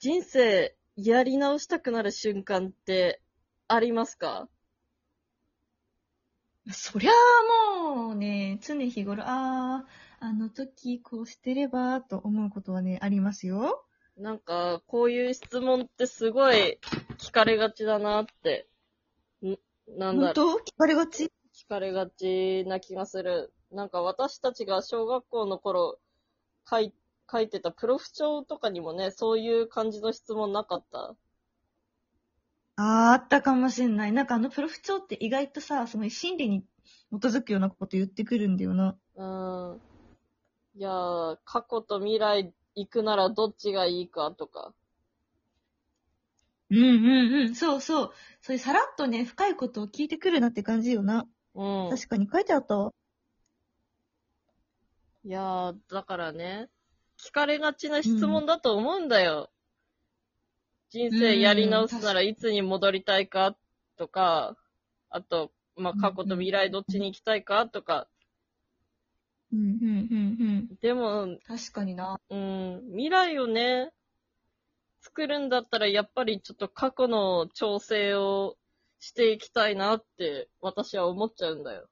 人生やり直したくなる瞬間ってありますか？そりゃあもうね、常日頃、ああ、あの時こうしてれば、と思うことはね、ありますよ。なんか、こういう質問ってすごい聞かれがちだなって。んなんだろう。本当？聞かれがち？聞かれがちな気がする。なんか私たちが小学校の頃書い書いてたプロフ帳とかにもね、そういう感じの質問なかった？ああ、あったかもしんない。なんかあのプロフ帳って意外とさ、その心理に基づくようなこと言ってくるんだよな。うん。いやー、過去と未来行くならどっちがいいかとか。うんうんうん、そうそう。そういうさらっとね、深いことを聞いてくるなって感じよな。うん。確かに書いてあったわ。いやー、だからね、聞かれがちな質問だと思うんだよ。人生やり直すならいつに戻りたいかとか、あと、まあ、過去と未来どっちに行きたいかとか。うんうんうんうん。でも、確かにな。うん、未来をね、作るんだったらやっぱりちょっと過去の調整をしていきたいなって私は思っちゃうんだよ。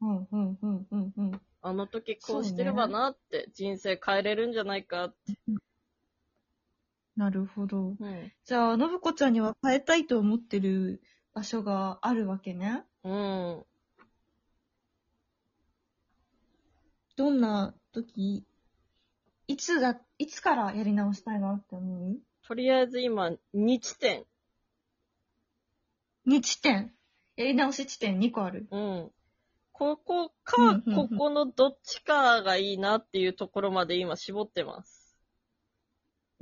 うんうんうんうんうん。あの時こうしてればなって、人生変えれるんじゃないかって。なるほど。うん。じゃあ、信子ちゃんには変えたいと思ってる場所があるわけね。うん。どんな時、いつだ、いつからやり直したいなって思う？とりあえず今、2地点。?2 地点。やり直し地点2個ある。うん。ここうんかここのどっちかがいいなっていうところまで今絞ってます。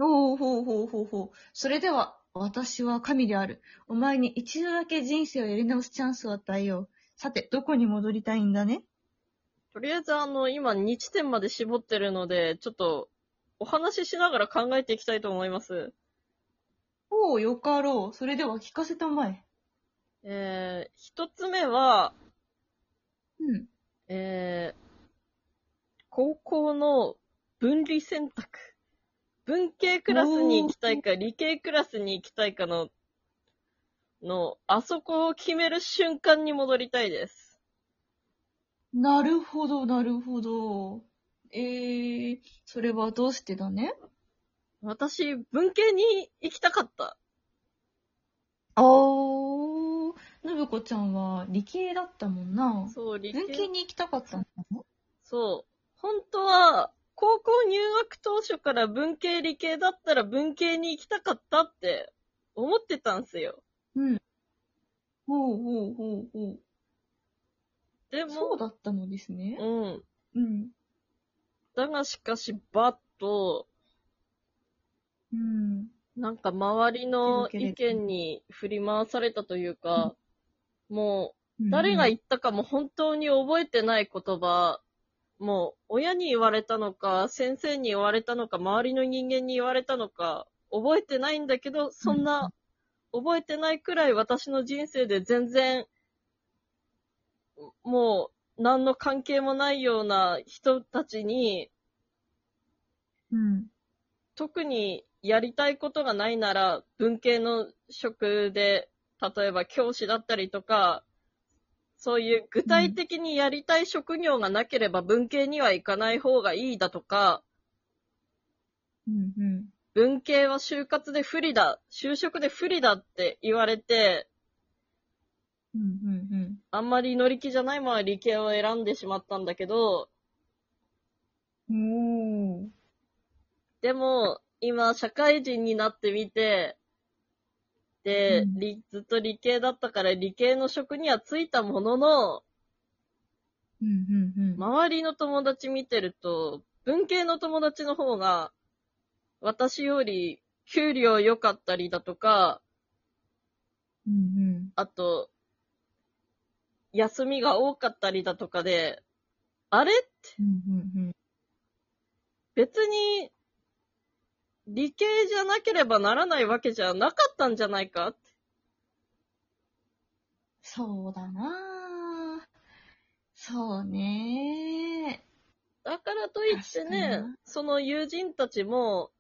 おーほうほうほうほう。それでは、私は神である。お前に一度だけ人生をやり直すチャンスを与えよう。さて、どこに戻りたいんだね？とりあえずあの、今2地点まで絞ってるので、ちょっと、お話ししながら考えていきたいと思います。おお、よかろう。それでは聞かせたまえ。えー、一つ目は、うん。えー、高校の分離選択。文系クラスに行きたいか、理系クラスに行きたいかの、の、あそこを決める瞬間に戻りたいです。なるほど、なるほど。えー、それはどうしてだね？私、文系に行きたかった。あー、信子ちゃんは理系だったもんな。そう、理文系に行きたかったんだね。そう。本当は、高校入学当初から文系理系だったら文系に行きたかったって思ってたんすよ。うん。ほうほうほうほう。でも、そうだったのですね。うん。うん。だがしかし、バッと、うん。なんか周りの意見に振り回されたというか、もう誰が言ったかも本当に覚えてない言葉、もう、親に言われたのか、先生に言われたのか、周りの人間に言われたのか、覚えてないんだけど、そんな、覚えてないくらい私の人生で全然、もう、何の関係もないような人たちに、うん。特にやりたいことがないなら、文系の職で、例えば教師だったりとか、そういう具体的にやりたい職業がなければ文系には行かない方がいいだとか、うん。うん。文系は就活で不利だ、就職で不利だって言われて、うん。うん。あんまり乗り気じゃないまま理系を選んでしまったんだけど。でも、今、社会人になってみて、で、うん理ずっと理系だったから理系の職にはついたものの、うん。うん。うん。周りの友達見てると、文系の友達の方が、私より給料良かったりだとか、うん。うん。あと、休みが多かったりだとかで、あれってうん。うん。別に、理系じゃなければならないわけじゃなかったんじゃないか？そうだなぁ。そうねだからといってねな、その友人たちも、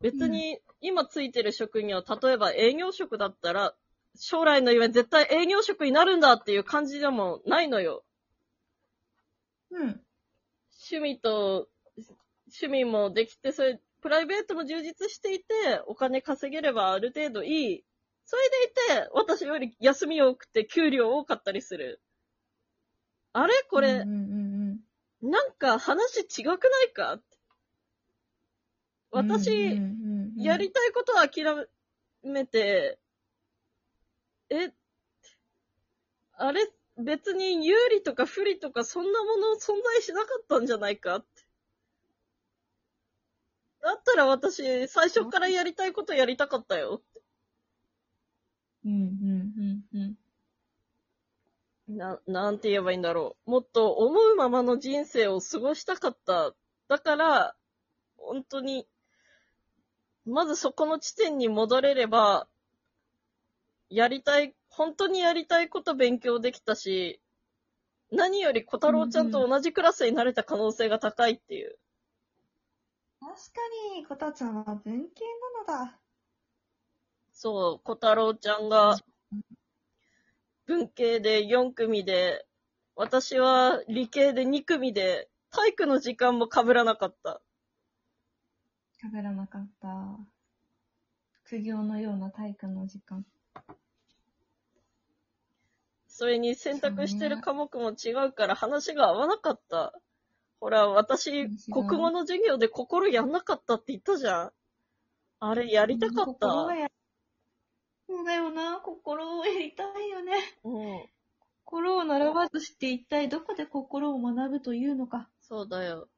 別に今ついてる職業、例えば営業職だったら、将来の夢絶対営業職になるんだっていう感じでもないのよ。うん。趣味と、趣味もできて、それ、プライベートも充実していて、お金稼げればある程度いい。それでいて、私より休み多くて給料多かったりする。あれ？これ、うんうんうんなんか話違くないか？私、うんうんうんうんやりたいことは諦めて、え、あれ、別に有利とか不利とかそんなもの存在しなかったんじゃないか？って。だったら私、最初からやりたいことやりたかったよ。うんうんうんうん。な、なんて言えばいいんだろう。もっと思うままの人生を過ごしたかった。だから、本当に、まずそこの地点に戻れれば、やりたい、本当にやりたいこと勉強できたし、何より小太郎ちゃんと同じクラスになれた可能性が高いっていう。確かに、こたちゃんは文系なのだ。そう、小太郎ちゃんが、文系で4組で、私は理系で2組で、体育の時間も被らなかった。喋らなかった。苦行のような体育の時間。それに選択してる科目も違うから話が合わなかった。ほら、私、国語の授業で心やんなかったって言ったじゃん。あれやりたかった心が。やそうだよな、心をやりたいよね。うん。心を習わずして一体どこで心を学ぶというのか。そうだよ。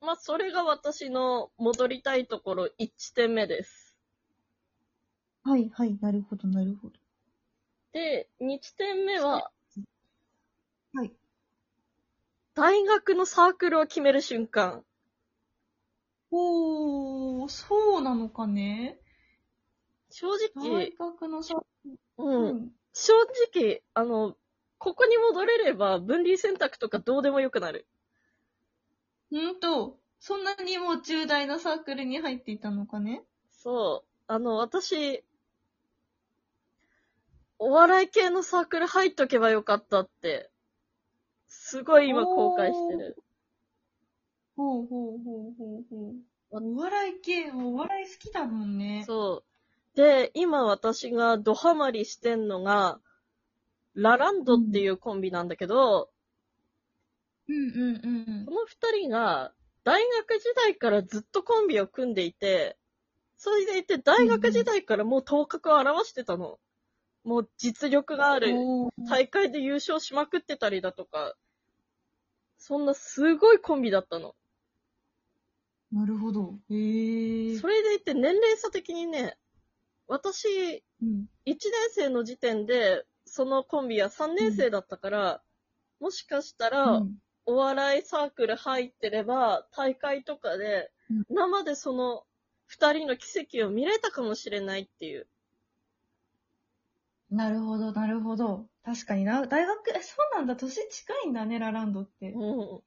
まあ、それが私の戻りたいところ1点目です。はいはい、なるほどなるほど。で、2点目は、はい。大学のサークルを決める瞬間。おー、そうなのかね正大直、学のさ、う。うんん。正直、あの、ここに戻れれば分離選択とかどうでもよくなる。んと、そんなにもう重大なサークルに入っていたのかね？そう。あの、私、お笑い系のサークル入っとけばよかったって、すごい今後悔してる。ほうほうほうほうほう。お笑い系、お笑い好きだもんね。そう。で、今私がドハマりしてんのが、ラランドっていうコンビなんだけど、うんうんうんこ。の二人が大学時代からずっとコンビを組んでいて、それでいて大学時代からもう頭角を現してたの。もう実力がある。大会で優勝しまくってたりだとか、そんなすごいコンビだったの。なるほど。へえ。それでいて年齢差的にね、私、1うん。年生の時点で、そのコンビは3年生だったから、もしかしたら、うんお笑いサークル入ってれば、大会とかでうん、生でその2人の奇跡を見れたかもしれないっていう。なるほど、なるほど。確かにな。大学、え、そうなんだ。年近いんだね、ラランドって。うん。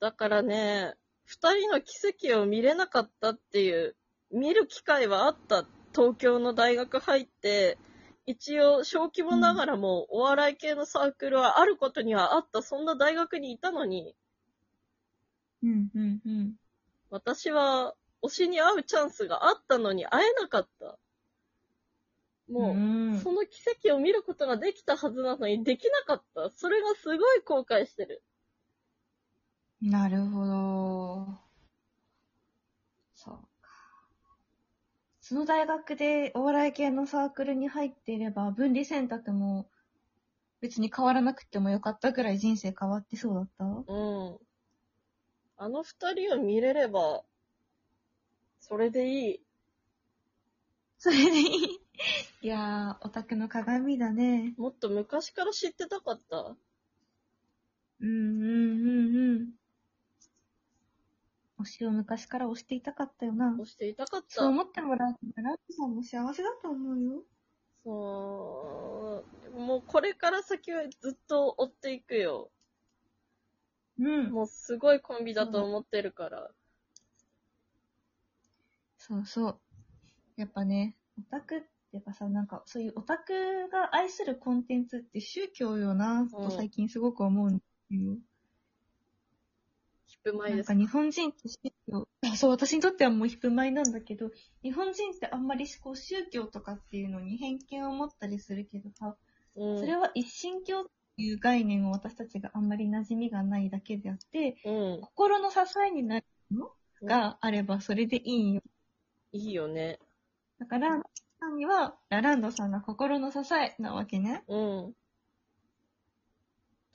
だからね、二人の奇跡を見れなかったっていう、見る機会はあった。東京の大学入って、一応小規模ながらもお笑い系のサークルはあることにはあった。そんな大学にいたのに、うん、うん、うん。私は推しに会うチャンスがあったのに会えなかった。もう、んその奇跡を見ることができたはずなのにできなかった。それがすごい後悔してる。なるほど。そうか。その大学でお笑い系のサークルに入っていれば、分離選択も別に変わらなくてもよかったぐらい人生変わってそうだった？うん。あの二人を見れれば、それでいい。それでいい？いやー、オタクの鏡だね。もっと昔から知ってたかった？うんうんうんうん。推しを昔から推していたかったよな。押していたかった？そう思ってもらうと、ラップさんも幸せだと思うよ。そう。もうこれから先はずっと追っていくよ。うん。もうすごいコンビだと思ってるから。そうそう。やっぱね、オタクってやっぱさ、なんかそういうオタクが愛するコンテンツって宗教よな、と最近すごく思うんだよ。ヒップマイですなんか。日本人って宗教、あそう、私にとってはもうヒップマイなんだけど、日本人ってあんまりこう宗教とかっていうのに偏見を持ったりするけどさ、うん。それは一神教っていう概念を私たちがあんまり馴染みがないだけであって、うん。心の支えになるのがあればそれでいいよ。いいよね。だから、には、ラランドさんが心の支えなわけね。うん。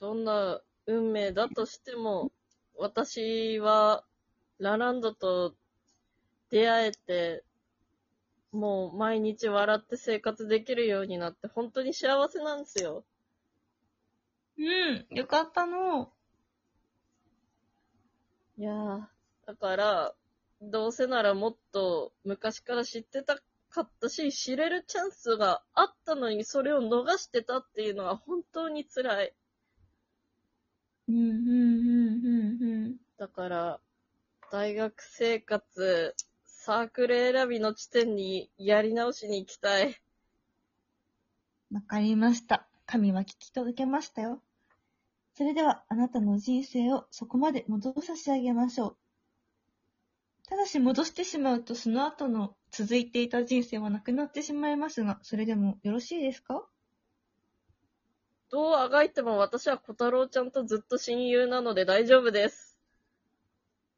どんな運命だとしても、私は、ラランドと出会えて、もう毎日笑って生活できるようになって、本当に幸せなんですよ。うん、よかったの。いやー、だから、どうせならもっと昔から知ってたかったし、知れるチャンスがあったのにそれを逃してたっていうのは本当に辛い。うん、うん、うん、うん、だから、大学生活、サークル選びの地点にやり直しに行きたい。わかりました。神は聞き届けましたよ。それでは、あなたの人生をそこまで戻さし上げましょう。ただし戻してしまうと、その後の続いていた人生はなくなってしまいますが、それでもよろしいですか？どうあがいても私は小太郎ちゃんとずっと親友なので大丈夫です。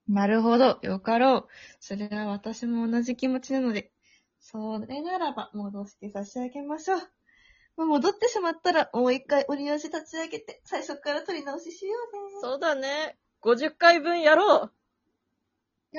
なるほど、よかろう。それは私も同じ気持ちなので、それならば戻して差し上げましょう。戻ってしまったら、もう一回折り足立ち上げて、最初から取り直ししようね。そうだね。50回分やろう